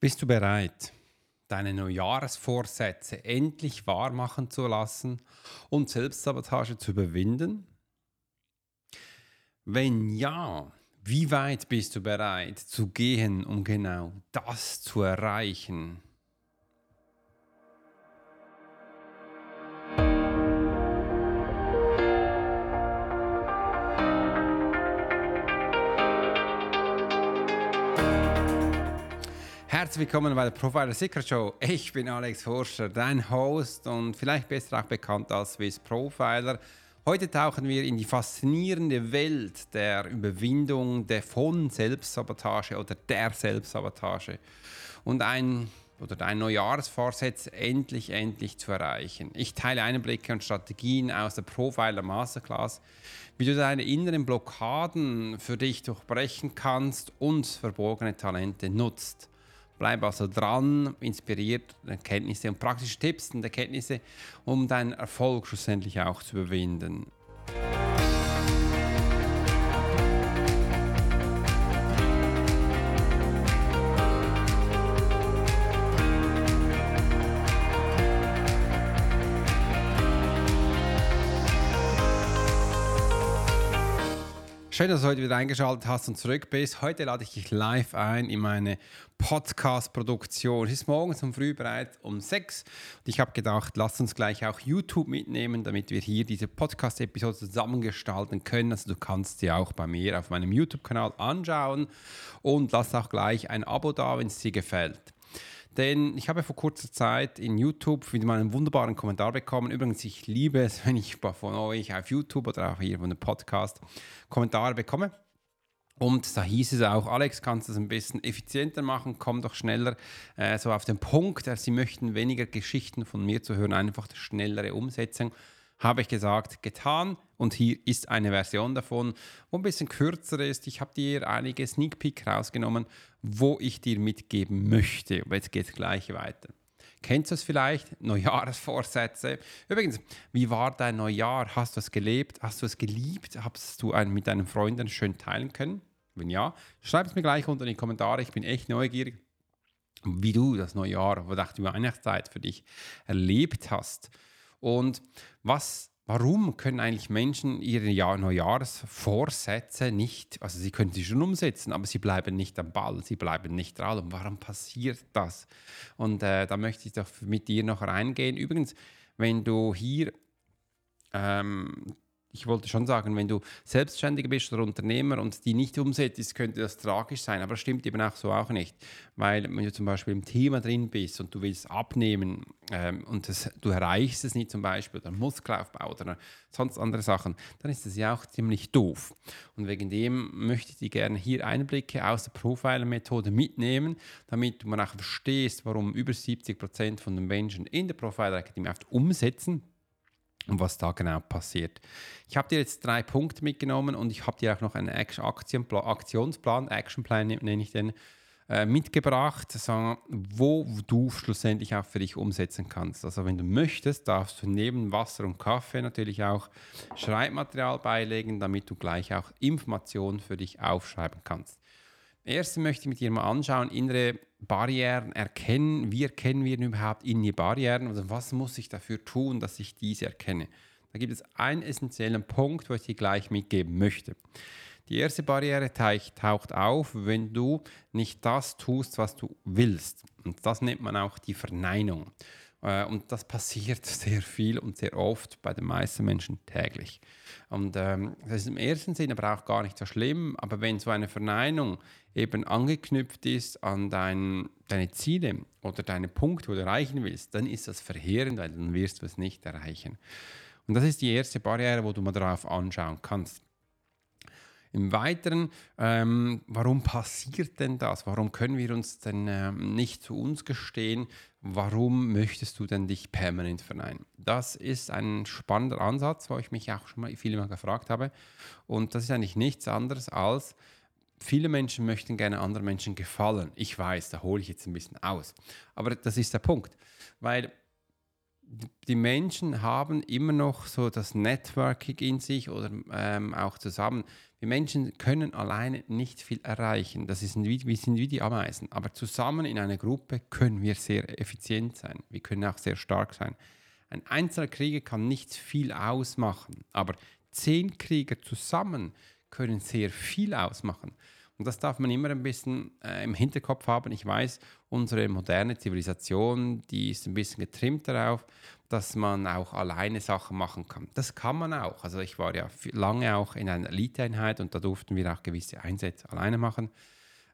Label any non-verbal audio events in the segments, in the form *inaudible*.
Bist du bereit, deine Neujahrsvorsätze endlich wahrmachen zu lassen und Selbstsabotage zu überwinden? Wenn ja, wie weit bist du bereit zu gehen, um genau das zu erreichen? Herzlich willkommen bei der Profiler Secret Show. Ich bin Alex Forscher, dein Host und vielleicht besser auch bekannt als Swiss Profiler. Heute tauchen wir in die faszinierende Welt der Überwindung der von Selbstsabotage oder der Selbstsabotage und ein oder dein Neujahrsvorsatz endlich, endlich zu erreichen. Ich teile Einblicke und Strategien aus der Profiler Masterclass, wie du deine inneren Blockaden für dich durchbrechen kannst und verborgene Talente nutzt. Bleib also dran, inspiriert Erkenntnisse und praktische Tipps und Erkenntnisse, um deinen Erfolg schlussendlich auch zu überwinden. Schön, dass du heute wieder eingeschaltet hast und zurück bist. Heute lade ich dich live ein in meine Podcast-Produktion. Es ist morgens um früh bereit um sechs. Und ich habe gedacht, lass uns gleich auch YouTube mitnehmen, damit wir hier diese Podcast-Episode zusammengestalten können. Also du kannst sie auch bei mir auf meinem YouTube-Kanal anschauen und lass auch gleich ein Abo da, wenn es dir gefällt. Denn ich habe vor kurzer Zeit in YouTube wieder mal einen wunderbaren Kommentar bekommen. Übrigens, ich liebe es, *laughs* wenn ich von euch auf YouTube oder auch hier von einem Podcast Kommentare bekomme. Und da hieß es auch, Alex, kannst du es ein bisschen effizienter machen, komm doch schneller äh, so auf den Punkt. Sie möchten weniger Geschichten von mir zu hören, einfach schnellere Umsetzung habe ich gesagt, getan. Und hier ist eine Version davon, wo ein bisschen kürzer ist. Ich habe dir einige Sneak Peek rausgenommen, wo ich dir mitgeben möchte. Aber jetzt geht es gleich weiter. Kennst du es vielleicht? *laughs* Neujahrsvorsätze. Übrigens, wie war dein Neujahr? Hast du es gelebt? Hast du es geliebt? Hast du einen mit deinen Freunden schön teilen können? Wenn ja, schreib es mir gleich unter in die Kommentare. Ich bin echt neugierig, wie du das Neujahr oder auch die Weihnachtszeit für dich erlebt hast. Und was, warum können eigentlich Menschen ihre Jahr Neujahrsvorsätze nicht, also sie können sie schon umsetzen, aber sie bleiben nicht am Ball, sie bleiben nicht dran. Und warum passiert das? Und äh, da möchte ich doch mit dir noch reingehen. Übrigens, wenn du hier ähm, ich wollte schon sagen, wenn du Selbstständiger bist oder Unternehmer und die nicht umsetzt, könnte das tragisch sein. Aber das stimmt eben auch so auch nicht. Weil wenn du zum Beispiel im Thema drin bist und du willst abnehmen ähm, und das, du erreichst es nicht zum Beispiel, oder Muskelaufbau oder sonst andere Sachen, dann ist das ja auch ziemlich doof. Und wegen dem möchte ich dir gerne hier Einblicke aus der Profiler-Methode mitnehmen, damit du mal auch verstehst, warum über 70 Prozent von den Menschen in der Profiler-Akademie oft umsetzen und was da genau passiert. Ich habe dir jetzt drei Punkte mitgenommen und ich habe dir auch noch einen Aktionsplan, Actionplan nenne ich den, äh, mitgebracht, wo du schlussendlich auch für dich umsetzen kannst. Also wenn du möchtest, darfst du neben Wasser und Kaffee natürlich auch Schreibmaterial beilegen, damit du gleich auch Informationen für dich aufschreiben kannst. Erst möchte ich mit dir mal anschauen, innere Barrieren erkennen. Wie erkennen wir überhaupt innere Barrieren? Also was muss ich dafür tun, dass ich diese erkenne? Da gibt es einen essentiellen Punkt, wo ich dir gleich mitgeben möchte. Die erste Barriere taucht auf, wenn du nicht das tust, was du willst. Und das nennt man auch die Verneinung. Äh, und das passiert *laughs* sehr viel und sehr oft bei den meisten Menschen täglich. Und ähm, das ist im ersten Sinne aber auch gar nicht so schlimm, aber wenn so eine Verneinung eben angeknüpft ist an dein, deine Ziele oder deine Punkte, die du erreichen willst, dann ist das verheerend, weil dann wirst du es nicht erreichen. Und das ist die erste Barriere, wo du mal darauf anschauen kannst. Im Weiteren, ähm, warum passiert denn das? Warum können wir uns denn ähm, nicht zu uns gestehen? Warum möchtest du denn dich permanent verneinen? Das ist ein spannender Ansatz, wo ich mich auch schon mal viele Mal gefragt habe. Und das ist eigentlich nichts anderes als, viele Menschen möchten gerne anderen Menschen gefallen. Ich weiß, da hole ich jetzt ein bisschen aus. Aber das ist der Punkt. Weil die Menschen haben immer noch so das Networking in sich oder ähm, auch zusammen. Wir Menschen können alleine nicht viel erreichen. Das ist wie, wir sind wie die Ameisen. Aber zusammen in einer Gruppe können wir sehr effizient sein. Wir können auch sehr stark sein. Ein einzelner Krieger kann nicht viel ausmachen, aber zehn Krieger zusammen können sehr viel ausmachen. Und das darf man immer ein bisschen äh, im Hinterkopf haben. Ich weiß, unsere moderne Zivilisation, die ist ein bisschen getrimmt darauf, dass man auch alleine Sachen machen kann. Das kann man auch. Also ich war ja lange auch in einer Eliteeinheit und da durften wir auch gewisse Einsätze alleine machen,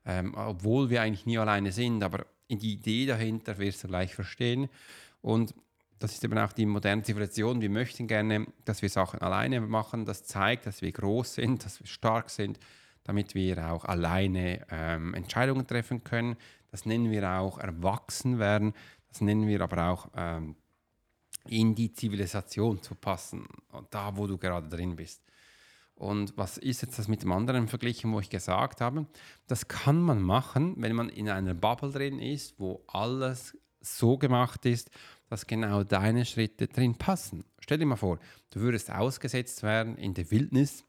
ähm, obwohl wir eigentlich nie alleine sind. Aber die Idee dahinter wirst du gleich verstehen. Und das ist eben auch die moderne Zivilisation. Wir möchten gerne, dass wir Sachen alleine machen. Das zeigt, dass wir groß sind, dass wir stark sind, damit wir auch alleine ähm, Entscheidungen treffen können. Das nennen wir auch erwachsen werden. Das nennen wir aber auch ähm, in die Zivilisation zu passen, da wo du gerade drin bist. Und was ist jetzt das mit dem anderen verglichen, wo ich gesagt habe? Das kann man machen, wenn man in einer Bubble drin ist, wo alles so gemacht ist, dass genau deine Schritte drin passen. Stell dir mal vor, du würdest ausgesetzt werden in der Wildnis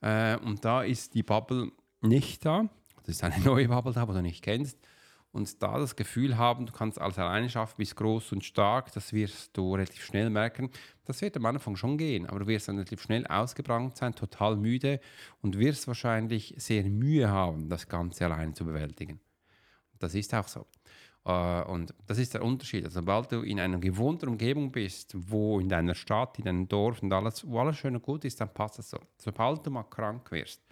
äh, und da ist die Bubble nicht da. Das ist eine *laughs* neue Bubble da, wo du nicht kennst und da das Gefühl haben, du kannst alles alleine schaffen, bist groß und stark, das wirst du relativ schnell merken. Das wird am Anfang schon gehen, aber du wirst dann relativ schnell ausgebrannt sein, total müde und wirst wahrscheinlich sehr Mühe haben, das Ganze alleine zu bewältigen. Das ist auch so. Äh, und das ist der Unterschied. Also, sobald du in einer gewohnten Umgebung bist, wo in deiner Stadt, in deinem Dorf und alles, wo alles schön und gut ist, dann passt das so. Sobald du mal krank wirst,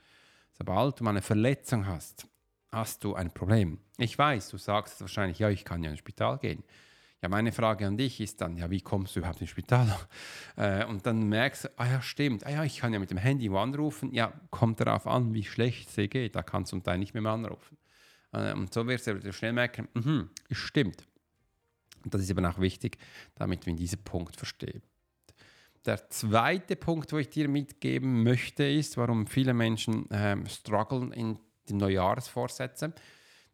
sobald du mal eine Verletzung hast, hast du ein Problem. Ich weiß, du sagst wahrscheinlich, ja, ich kann ja ins Spital gehen. Ja, meine Frage an dich ist dann, ja, wie kommst du überhaupt ins Spital? *laughs* Äh, und dann merkst du, ah ja, stimmt, ah ja, ich kann ja mit dem Handy anrufen. Ja, kommt darauf an, wie schlecht es dir geht, da kannst du zum Teil nicht mehr anrufen. Äh, und so wirst du schnell merken, mh, es stimmt. Und das ist eben auch wichtig, damit wir diesen Punkt verstehen. Der zweite Punkt, wo ich dir mitgeben möchte, ist, warum viele Menschen ähm, strugglen in die Neujahrsvorsätze.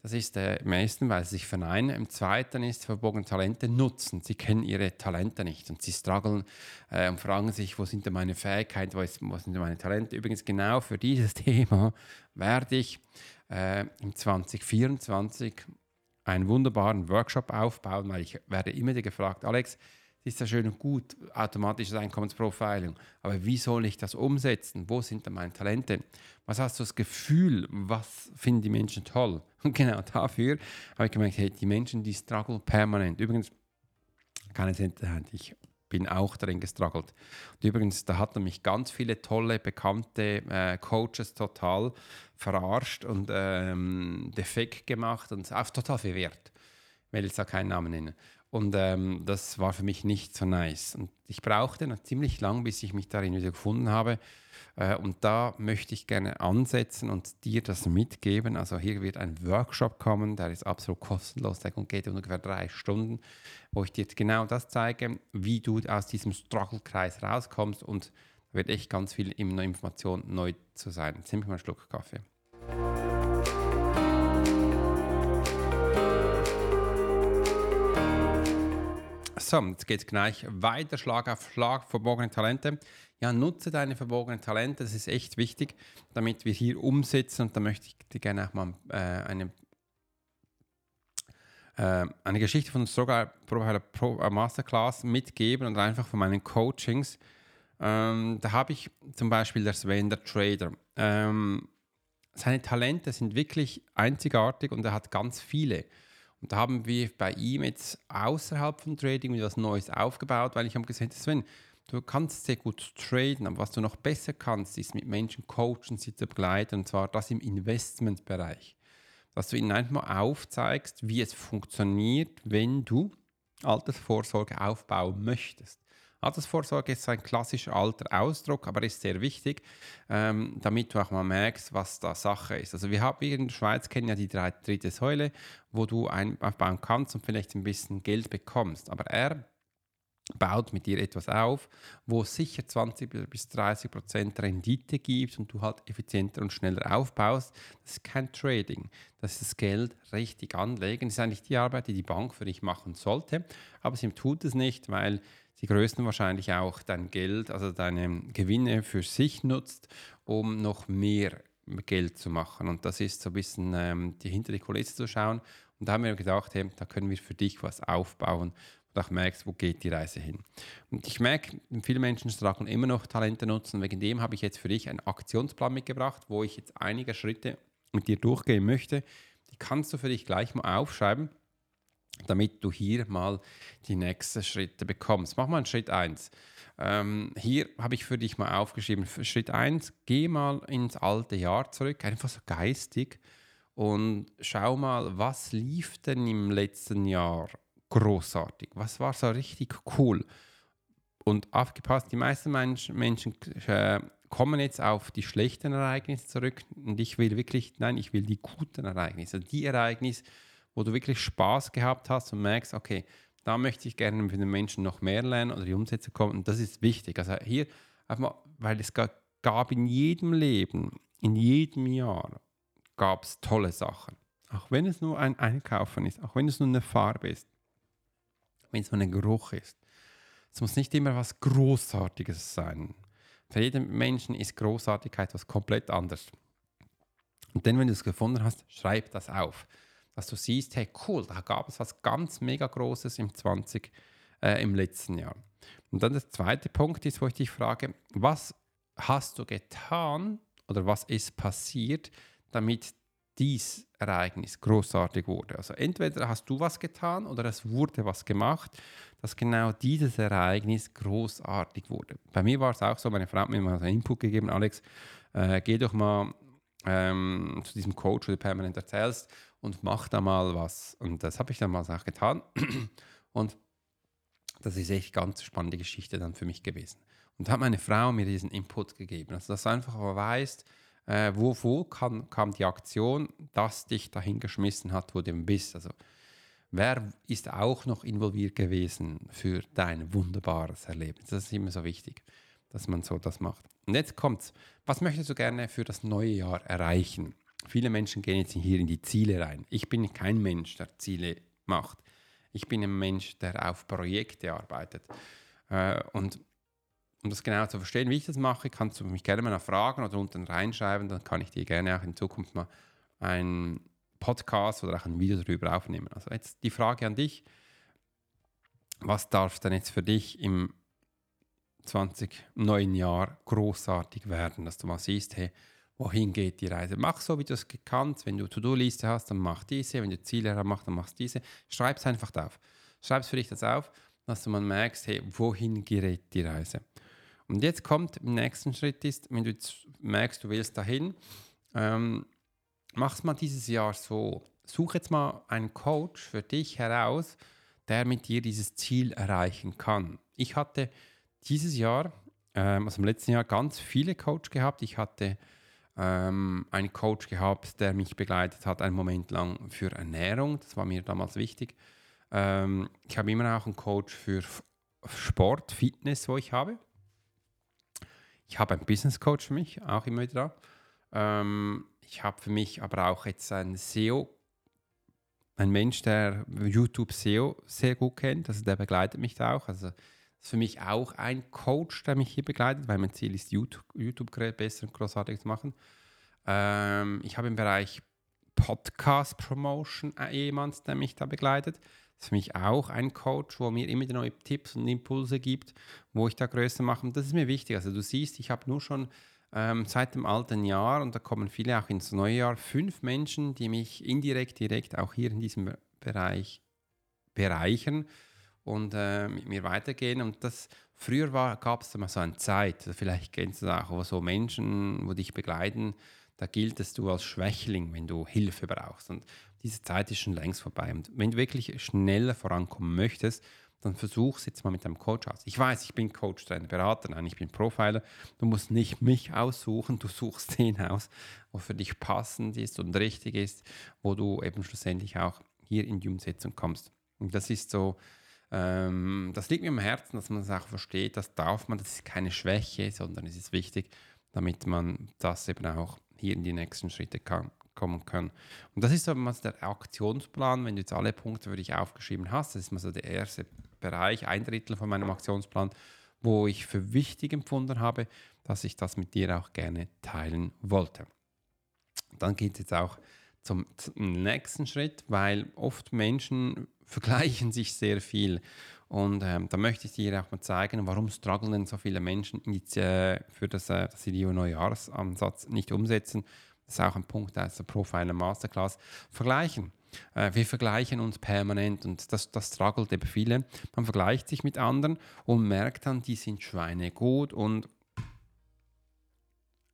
Das ist der im ersten, weil sie sich verneinen. Im zweiten ist, verbogene Talente nutzen. Sie kennen ihre Talente nicht und sie strugglen äh, und fragen sich, wo sind denn meine Fähigkeiten, wo, ist, wo sind denn meine Talente. Übrigens genau für dieses *laughs* Thema werde ich äh, im 2024 einen wunderbaren Workshop aufbauen, weil ich werde immer wieder gefragt, Alex, ist ja schön und gut, automatisches Einkommensprofiling. Aber wie soll ich das umsetzen? Wo sind da meine Talente? Was hast du das Gefühl? Was finden die Menschen toll? *laughs* Und genau dafür habe ich gemerkt, hey, die Menschen, die struggle permanent. Übrigens, keine Hinterhand, ich bin auch darin gestruggelt. Und übrigens, da hatten mich ganz viele tolle, bekannte äh, Coaches total verarscht und ähm, defekt gemacht und auf total viel Wert. Ich will jetzt da keinen Namen nennen. Und ähm, das war für mich nicht so nice. Und ich brauchte noch ziemlich lang, bis ich mich darin wieder gefunden habe. Äh, und da möchte ich gerne ansetzen und dir das mitgeben. Also hier wird ein Workshop kommen, der ist absolut kostenlos, der geht ungefähr drei Stunden, wo ich dir genau das zeige, wie du aus diesem Struggle-Kreis rauskommst. Und da wird echt ganz viel Information neu zu sein. Ziemlich mal einen Schluck Kaffee. So, jetzt geht es gleich weiter, Schlag auf Schlag, verbogene Talente. Ja, nutze deine verbogenen Talente, das ist echt wichtig, damit wir hier umsetzen. Und da möchte ich dir gerne auch mal äh, eine, äh, eine Geschichte von Profiler Pro äh, Masterclass mitgeben und einfach von meinen Coachings. Ähm, da habe ich zum Beispiel der Sven, der Trader. Ähm, seine Talente sind wirklich einzigartig und er hat ganz viele. Und da haben wir bei ihm jetzt außerhalb von Trading etwas Neues aufgebaut, weil ich habe gesehen, Sven, du kannst sehr gut traden, aber was du noch besser kannst, ist mit Menschen coachen, sie zu begleiten, und zwar das im Investmentbereich. Dass du ihnen einfach mal aufzeigst, wie es funktioniert, wenn du Altersvorsorge aufbauen möchtest. Altersvorsorge ist ein klassischer alter Ausdruck, aber ist sehr wichtig, ähm, damit du auch mal merkst, was da Sache ist. Also wir haben in der Schweiz kennen ja die drei, dritte Säule, wo du aufbauen kannst und vielleicht ein bisschen Geld bekommst. Aber er baut mit dir etwas auf, wo es sicher 20 bis 30 Prozent Rendite gibt und du halt effizienter und schneller aufbaust. Das ist kein Trading. Das ist das Geld richtig anlegen. Das ist eigentlich die Arbeit, die die Bank für dich machen sollte. Aber sie tut es nicht, weil sie größten wahrscheinlich auch dein Geld, also deine Gewinne für sich nutzt, um noch mehr Geld zu machen. Und das ist so ein bisschen ähm, die hinter die Kulisse zu schauen. Und da haben wir gedacht, hey, da können wir für dich was aufbauen und auch merkst, wo geht die Reise hin. Und ich merke, viele Menschen struggeln immer noch Talente nutzen. Wegen dem habe ich jetzt für dich einen Aktionsplan mitgebracht, wo ich jetzt einige Schritte mit dir durchgehen möchte. Die kannst du für dich gleich mal aufschreiben, damit du hier mal die nächsten Schritte bekommst. Mach mal einen Schritt 1. Ähm, hier habe ich für dich mal aufgeschrieben, Schritt 1, geh mal ins alte Jahr zurück, einfach so geistig und schau mal, was lief denn im letzten Jahr großartig? Was war so richtig cool? Und aufgepasst, die meisten Menschen, äh, kommen jetzt auf die schlechten Ereignisse zurück und ich will wirklich, nein, ich will die guten Ereignisse, die Ereignisse, wo du wirklich Spaß gehabt hast und merkst, okay, da möchte ich gerne mit den Menschen noch mehr lernen oder die Umsätze kommen und das ist wichtig. Also hier einfach, weil es gab in jedem Leben, in jedem Jahr gab es tolle Sachen. Auch wenn es nur ein Einkaufen ist, auch wenn es nur eine Farbe ist, wenn es nur ein Geruch ist. Es muss nicht immer was Großartiges sein. Für jeden Menschen ist Großartigkeit was komplett anderes. Und dann, wenn du es gefunden hast, schreib das auf. Dass du siehst, hey, cool, da gab es was ganz mega Großes im 20, äh, im letzten Jahr. Und dann der zweite Punkt ist, wo ich dich frage, was hast du getan oder was ist passiert, damit dies Ereignis großartig wurde. Also entweder hast du was getan oder es wurde was gemacht, dass genau dieses Ereignis großartig wurde. Bei mir war es auch so, meine Frau hat mir mal einen Input gegeben, Alex, äh, geh doch mal ähm, zu diesem Coach, wo du permanent erzählst und mach da mal was. Und das habe ich dann mal auch getan. *clears throat* Und das ist echt ganz spannende Geschichte dann für mich gewesen. Und da hat meine Frau mir diesen Input gegeben, also dass du einfach weißt, äh, wo, kam, kam die Aktion, dass dich dahin geschmissen hat, wo du bist. Also wer ist auch noch involviert gewesen für dein wunderbares Erlebnis? Das ist immer so wichtig, dass man so das macht. Und jetzt kommt's. Was möchtest du gerne für das neue Jahr erreichen? Viele Menschen gehen jetzt hier in die Ziele rein. Ich bin kein Mensch, der Ziele macht. Ich bin ein Mensch, der auf Projekte arbeitet. Äh, und um das genau zu verstehen, wie ich das mache, kannst du mich gerne mal fragen oder unten reinschreiben, dann kann ich dir gerne auch in Zukunft mal einen Podcast oder auch ein Video darüber aufnehmen. Also jetzt die Frage an dich, was darf denn jetzt für dich im 20 neuen Jahr großartig werden, dass du mal siehst, hey, wohin geht die Reise? Mach so, wie du es gekannt. Wenn du To-Do-Liste hast, dann mach diese. Wenn du Ziele hast, dann machst diese. Schreib es einfach auf. Schreib es für dich das auf, dass du mal merkst, hey, wohin gerät die Reise? Und jetzt kommt im nächsten Schritt ist, wenn du jetzt merkst, du willst dahin, ähm, mach mal dieses Jahr so. Such jetzt mal einen Coach für dich heraus, der mit dir dieses Ziel erreichen kann. Ich hatte dieses Jahr, ähm, also im letzten Jahr, ganz viele Coach gehabt. Ich hatte ähm, einen Coach gehabt, der mich begleitet hat, einen Moment lang für Ernährung. Das war mir damals wichtig. Ähm, ich habe immer auch einen Coach für Sport, Fitness, wo ich habe. Ich habe einen Business Coach für mich, auch immer wieder. Ähm, ich habe für mich aber auch jetzt einen SEO, ein Mensch, der YouTube SEO sehr gut kennt, also der begleitet mich da auch. Also ist für mich auch ein Coach, der mich hier begleitet, weil mein Ziel ist, YouTube, besser und großartig zu machen. Ähm, ich habe im Bereich Podcast Promotion jemanden, der mich da begleitet. Das ist für mich auch ein Coach, wo mir immer neue Tipps und Impulse gibt, wo ich da größer mache. Und das ist mir wichtig. Also du siehst, ich habe nur schon ähm, seit dem alten Jahr, und da kommen viele auch ins neue Jahr, fünf Menschen, die mich indirekt, direkt auch hier in diesem Bereich bereichern und äh, mit mir weitergehen. Und das früher gab es immer so eine Zeit, vielleicht kennst du das auch, wo so Menschen, wo dich begleiten, da gilt es du als Schwächling, wenn du Hilfe brauchst. Und diese Zeit ist schon längst vorbei. Und wenn du wirklich schneller vorankommen möchtest, dann versuch es jetzt mal mit deinem Coach aus. Ich weiß, ich bin Coach, Trainer, Berater, nein, ich bin Profiler. Du musst nicht mich aussuchen, du suchst den aus, wo für dich passend ist und richtig ist, wo du eben schlussendlich auch hier in die Umsetzung kommst. Und das ist so Ähm, das liegt mir am Herzen, dass man das auch versteht. Das darf man, das ist keine Schwäche, sondern es ist wichtig, damit man das eben auch hier in die nächsten Schritte kann, kommen kann. Und das ist so mal der Aktionsplan, wenn du jetzt alle Punkte für dich aufgeschrieben hast. Das ist mal so der erste Bereich, ein Drittel von meinem Aktionsplan, wo ich für wichtig empfunden habe, dass ich das mit dir auch gerne teilen wollte. Dann geht es jetzt auch zum nächsten Schritt, weil oft Menschen vergleichen sich sehr viel. Und ähm, da möchte ich dir auch mal zeigen, warum strugglen denn so viele Menschen äh, für das, äh, das Neujahresansatz nicht umsetzen. Das ist auch ein Punkt aus der Profiler Masterclass. Vergleichen. Äh, wir vergleichen uns permanent und das, das struggelt eben viele. Man vergleicht sich mit anderen und merkt dann, die sind Schweine gut und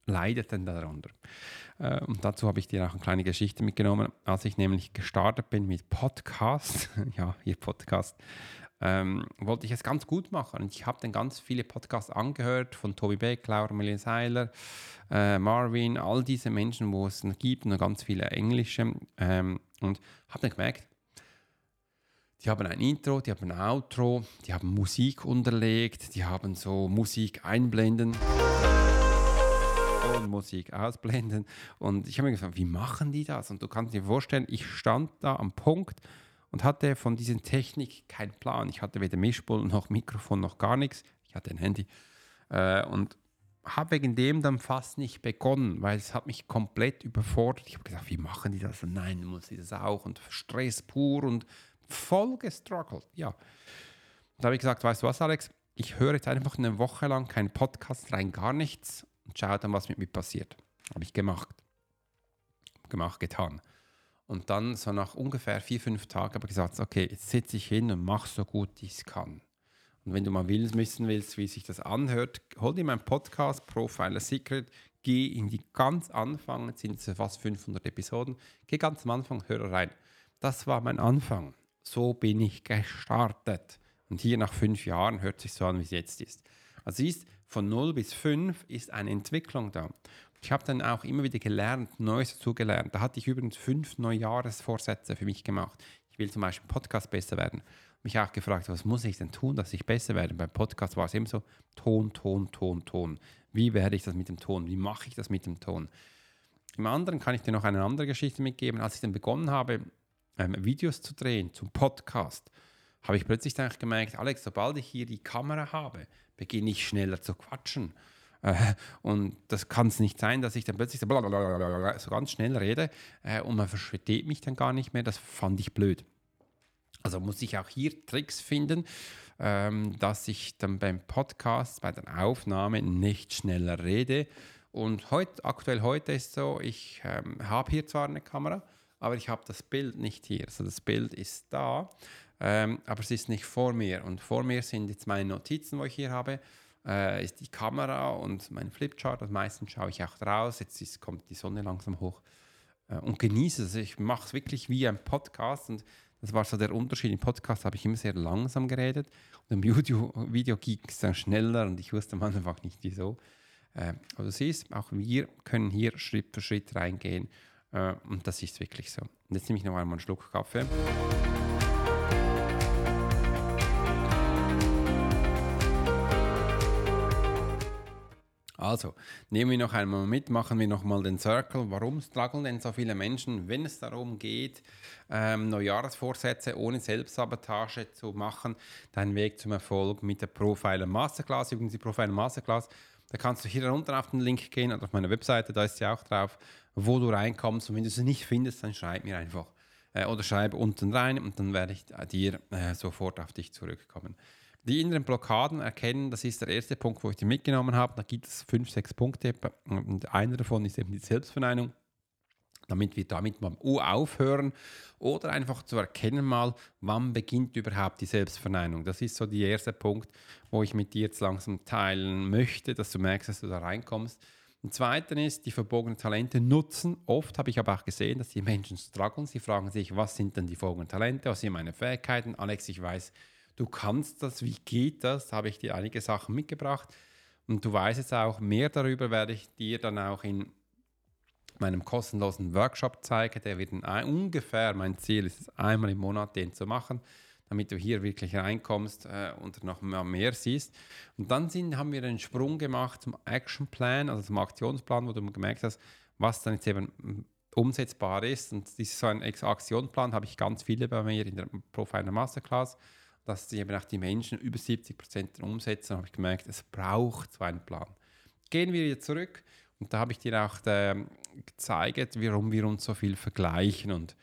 leidet dann darunter. Äh, und dazu habe ich dir auch eine kleine Geschichte mitgenommen. Als ich nämlich gestartet bin mit Podcast, *laughs* ja, hier Podcast, ähm, wollte ich es ganz gut machen. Und ich habe dann ganz viele Podcasts angehört von Tobi Beck, Laura Melin Seiler, äh, Marvin, all diese Menschen, wo es gibt, und ganz viele englische. Ähm, und habe dann gemerkt, die haben ein Intro, die haben ein Outro, die haben Musik unterlegt, die haben so Musik einblenden Musik ausblenden. Und ich habe mir gefragt, wie machen die das? Und du kannst dir vorstellen, ich stand da am Punkt und hatte von dieser Technik keinen Plan. Ich hatte weder Mischpult noch Mikrofon noch gar nichts. Ich hatte ein Handy. Äh, und habe wegen dem dann fast nicht begonnen, weil es hat mich komplett überfordert. Ich habe gesagt, wie machen die das? Und nein, muss ich das auch und Stress pur und voll gestruggelt. Ja. Da habe ich gesagt, weißt du was, Alex? Ich höre jetzt einfach eine Woche lang keinen Podcast rein, gar nichts und schaue dann, was mit mir passiert. Habe ich gemacht. Gemacht, getan. Und dann so nach ungefähr vier, fünf Tagen habe ich gesagt, okay, jetzt sitze ich hin und mache so gut ich es kann. Und wenn du mal willst, wissen willst, wie sich das anhört, hol dir meinen Podcast Profiler Secret, geh in die ganz Anfang, jetzt sind es fast 500 Episoden, geh ganz am Anfang, hör rein. Das war mein Anfang. So bin ich gestartet. Und hier nach fünf Jahren hört sich so an, wie es jetzt ist. Also siehst, von 0 bis 5 ist eine Entwicklung da. Ich habe dann auch immer wieder gelernt, Neues dazugelernt. Da hatte ich übrigens fünf Neujahresvorsätze für mich gemacht. Ich will zum Beispiel Podcast besser werden mich auch gefragt, was muss ich denn tun, dass ich besser werde. Beim Podcast war es immer so, Ton, Ton, Ton, Ton. Wie werde ich das mit dem Ton? Wie mache ich das mit dem Ton? Im anderen kann ich dir noch eine andere Geschichte mitgeben. Als ich dann begonnen habe, ähm, Videos zu drehen zum Podcast, habe ich plötzlich gemerkt, Alex, sobald ich hier die Kamera habe, beginne ich schneller zu quatschen. Äh, und das kann es nicht sein, dass ich dann plötzlich so, ganz schnell rede äh, und man versteht mich dann gar nicht mehr. Das fand ich blöd. Also muss ich auch hier Tricks finden, ähm, dass ich dann beim Podcast, bei der Aufnahme nicht schneller rede. Und heute, aktuell heute ist so, ich ähm, habe hier zwar eine Kamera, aber ich habe das Bild nicht hier. Also das Bild ist da, ähm, aber es ist nicht vor mir. Und vor mir sind jetzt meine Notizen, wo ich hier habe, äh, ist die Kamera und mein Flipchart. Und meistens schaue ich auch draus. Jetzt ist, kommt die Sonne langsam hoch äh, und genieße es. Ich mache es wirklich wie ein Podcast und das war so der Unterschied. Im Podcast habe ich immer sehr langsam geredet und im Video, *laughs* Video ging es dann schneller und ich wusste am Anfang nicht wieso. Äh, aber du siehst, auch wir können hier Schritt für Schritt reingehen äh, und das ist wirklich so. Und jetzt nehme ich noch einmal einen Schluck Kaffee. Also, nehmen wir noch einmal mit, machen wir nochmal den Circle. Warum strugglen denn so viele Menschen, wenn es darum geht, ähm, Neujahrsvorsätze ohne Selbstsabotage zu machen? Dein Weg zum Erfolg mit der Profiler Masterclass. Übrigens, die Profiler Masterclass, da kannst du hier unten auf den Link gehen oder auf meiner Webseite, da ist sie auch drauf, wo du reinkommst. Und wenn du sie nicht findest, dann schreib mir einfach. Äh, oder schreib unten rein und dann werde ich dir äh, sofort auf dich zurückkommen. Die inneren Blockaden erkennen, das ist der erste Punkt, wo ich die mitgenommen habe. Da gibt es fünf, sechs Punkte und einer davon ist eben die Selbstverneinung damit wir damit mal aufhören oder einfach zu erkennen mal, wann beginnt überhaupt die Selbstverneinung. Das ist so der erste Punkt, wo ich mit dir jetzt langsam teilen möchte, dass du merkst, dass du da reinkommst. Und zweitens ist, die verbogenen Talente nutzen. Oft habe ich aber auch gesehen, dass die Menschen strugglen. Sie fragen sich, was sind denn die verbogenen Talente, was sind meine Fähigkeiten? Alex, ich weiß, du kannst das, wie geht das? Da habe ich dir einige Sachen mitgebracht. Und du weißt jetzt auch, mehr darüber werde ich dir dann auch in meinem kostenlosen Workshop zeigen. Der wird in, ungefähr, mein Ziel ist es, einmal im Monat den zu machen. damit du hier wirklich reinkommst äh, und noch mehr siehst. Und dann sind, haben wir einen Sprung gemacht zum Action Plan, also zum Aktionsplan, wo du gemerkt hast, was dann jetzt eben umsetzbar ist. Und dieses so ein Aktionsplan habe ich ganz viele bei mir in der Profiler Masterclass, dass die eben auch die Menschen über 70 Prozent umsetzen. habe ich gemerkt, es braucht so einen Plan. Gehen wir wieder zurück und da habe ich dir auch äh, gezeigt, warum wir uns so viel vergleichen. Und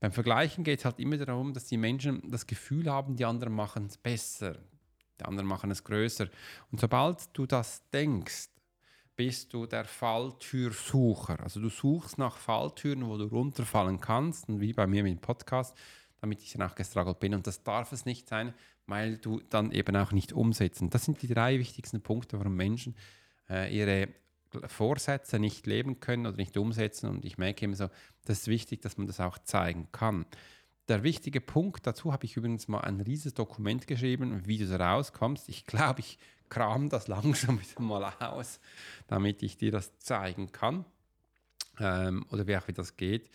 beim Vergleichen geht es halt immer darum, dass die Menschen das Gefühl haben, die anderen machen es besser, die anderen machen es größer. Und sobald du das denkst, bist du der Falltürsucher. Also du suchst nach Falltüren, wo du runterfallen kannst, und wie bei mir mit dem Podcast, damit ich dann auch gestruggelt bin. Und das darf es nicht sein, weil du dann eben auch nicht umsetzen. Das sind die drei wichtigsten Punkte, warum Menschen äh, ihre Vorsätze nicht leben können oder nicht umsetzen. Und ich merke immer so, das ist wichtig, dass man das auch zeigen kann. Der wichtige Punkt dazu habe ich übrigens mal ein riesiges Dokument geschrieben, wie du da rauskommst. Ich glaube, ich kram das *laughs* langsam wieder mal aus, damit ich dir das zeigen kann. Ähm, oder wie auch wie das geht,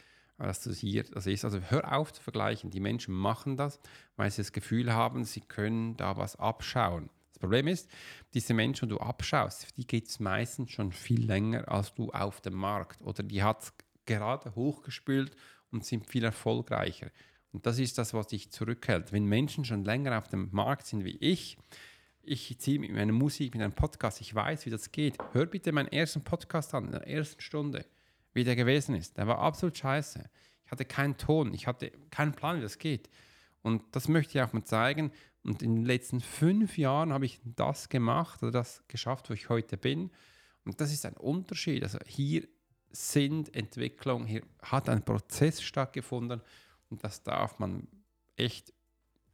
dass du hier das ist. Also hör auf zu vergleichen. Die Menschen machen das, weil sie das Gefühl haben, sie können da was abschauen. Das Problem ist, diese Menschen, die du abschaust, die geht es meistens schon viel länger als du auf dem Markt. Oder die hat es gerade hochgespült und sind viel erfolgreicher. Und das ist das, was dich zurückhält. Wenn Menschen schon länger auf dem Markt sind wie ich, ich ziehe mit meiner Musik, mit einem Podcast, ich weiß, wie das geht. Hör bitte meinen ersten Podcast an, in der ersten Stunde, wie der gewesen ist. Der war absolut scheiße. Ich hatte keinen Ton, ich hatte keinen Plan, wie das geht. Und das möchte ich auch mal zeigen. Und in den letzten fünf Jahren habe ich das gemacht oder das geschafft, wo ich heute bin. Und das ist ein Unterschied. Also hier sind Entwicklungen, hier hat ein Prozess stattgefunden und das darf man echt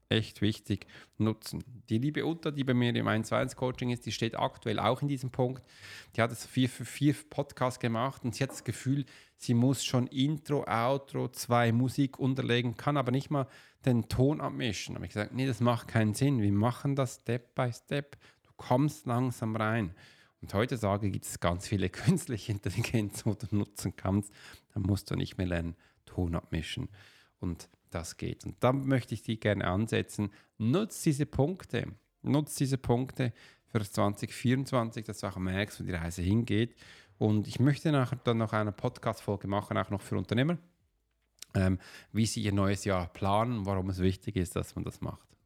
echt wichtig nutzen. Die liebe Uta, die bei mir im 1 1 Coaching ist, die steht aktuell auch in diesem Punkt. Die hat es vier für vier Podcasts gemacht und sie hat das Gefühl, sie muss schon Intro, Outro, zwei Musik unterlegen, kann aber nicht mal den Ton abmischen. Da habe ich gesagt, nee, das macht keinen Sinn. Wir machen das Step by Step. Du kommst langsam rein. Und heutzutage gibt es ganz viele *laughs* künstliche Intelligenz, wo du nutzen kannst. Da musst du nicht mehr lernen, Ton abmischen. Und das geht. Und da möchte ich die gerne ansetzen. Nutz diese Punkte. Nutz diese Punkte für 2024, dass du auch merkst, wo die Reise hingeht. Und ich möchte nachher dann noch eine Podcast-Folge machen, auch noch für Unternehmer, ähm, wie sie ihr neues Jahr planen, warum es wichtig ist, dass man das macht.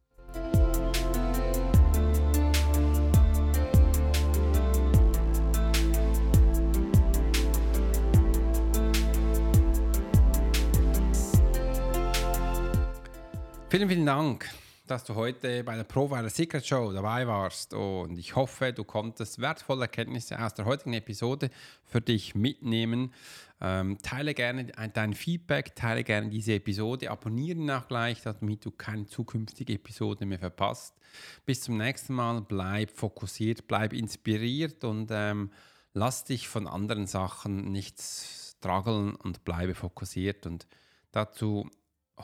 Vielen, vielen Dank, dass du heute bei der Profiler Secret Show dabei warst und ich hoffe, du konntest wertvolle Erkenntnisse aus der heutigen Episode für dich mitnehmen. Ähm, teile gerne dein Feedback, teile gerne diese Episode, abonniere auch gleich, damit du keine zukünftige Episode mehr verpasst. Bis zum nächsten Mal, bleib fokussiert, bleib inspiriert und ähm, lass dich von anderen Sachen nicht struggeln und bleibe fokussiert und dazu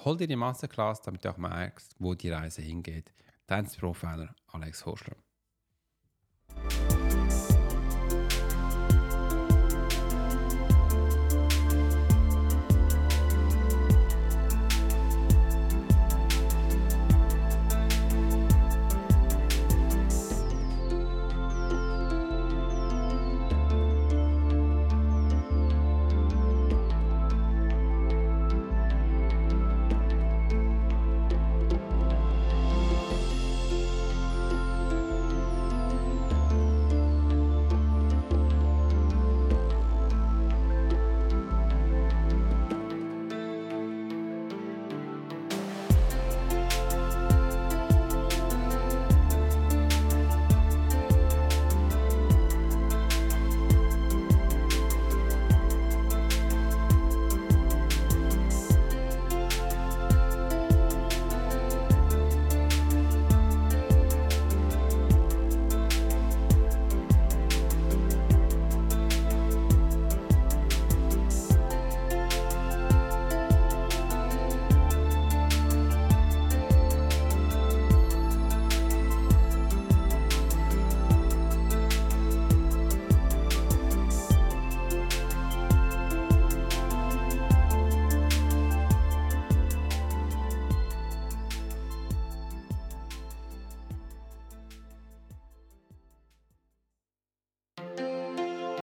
hol dir die Masterclass, damit du auch merkst, wo die Reise hingeht. Dein Profiler Alex Horschler.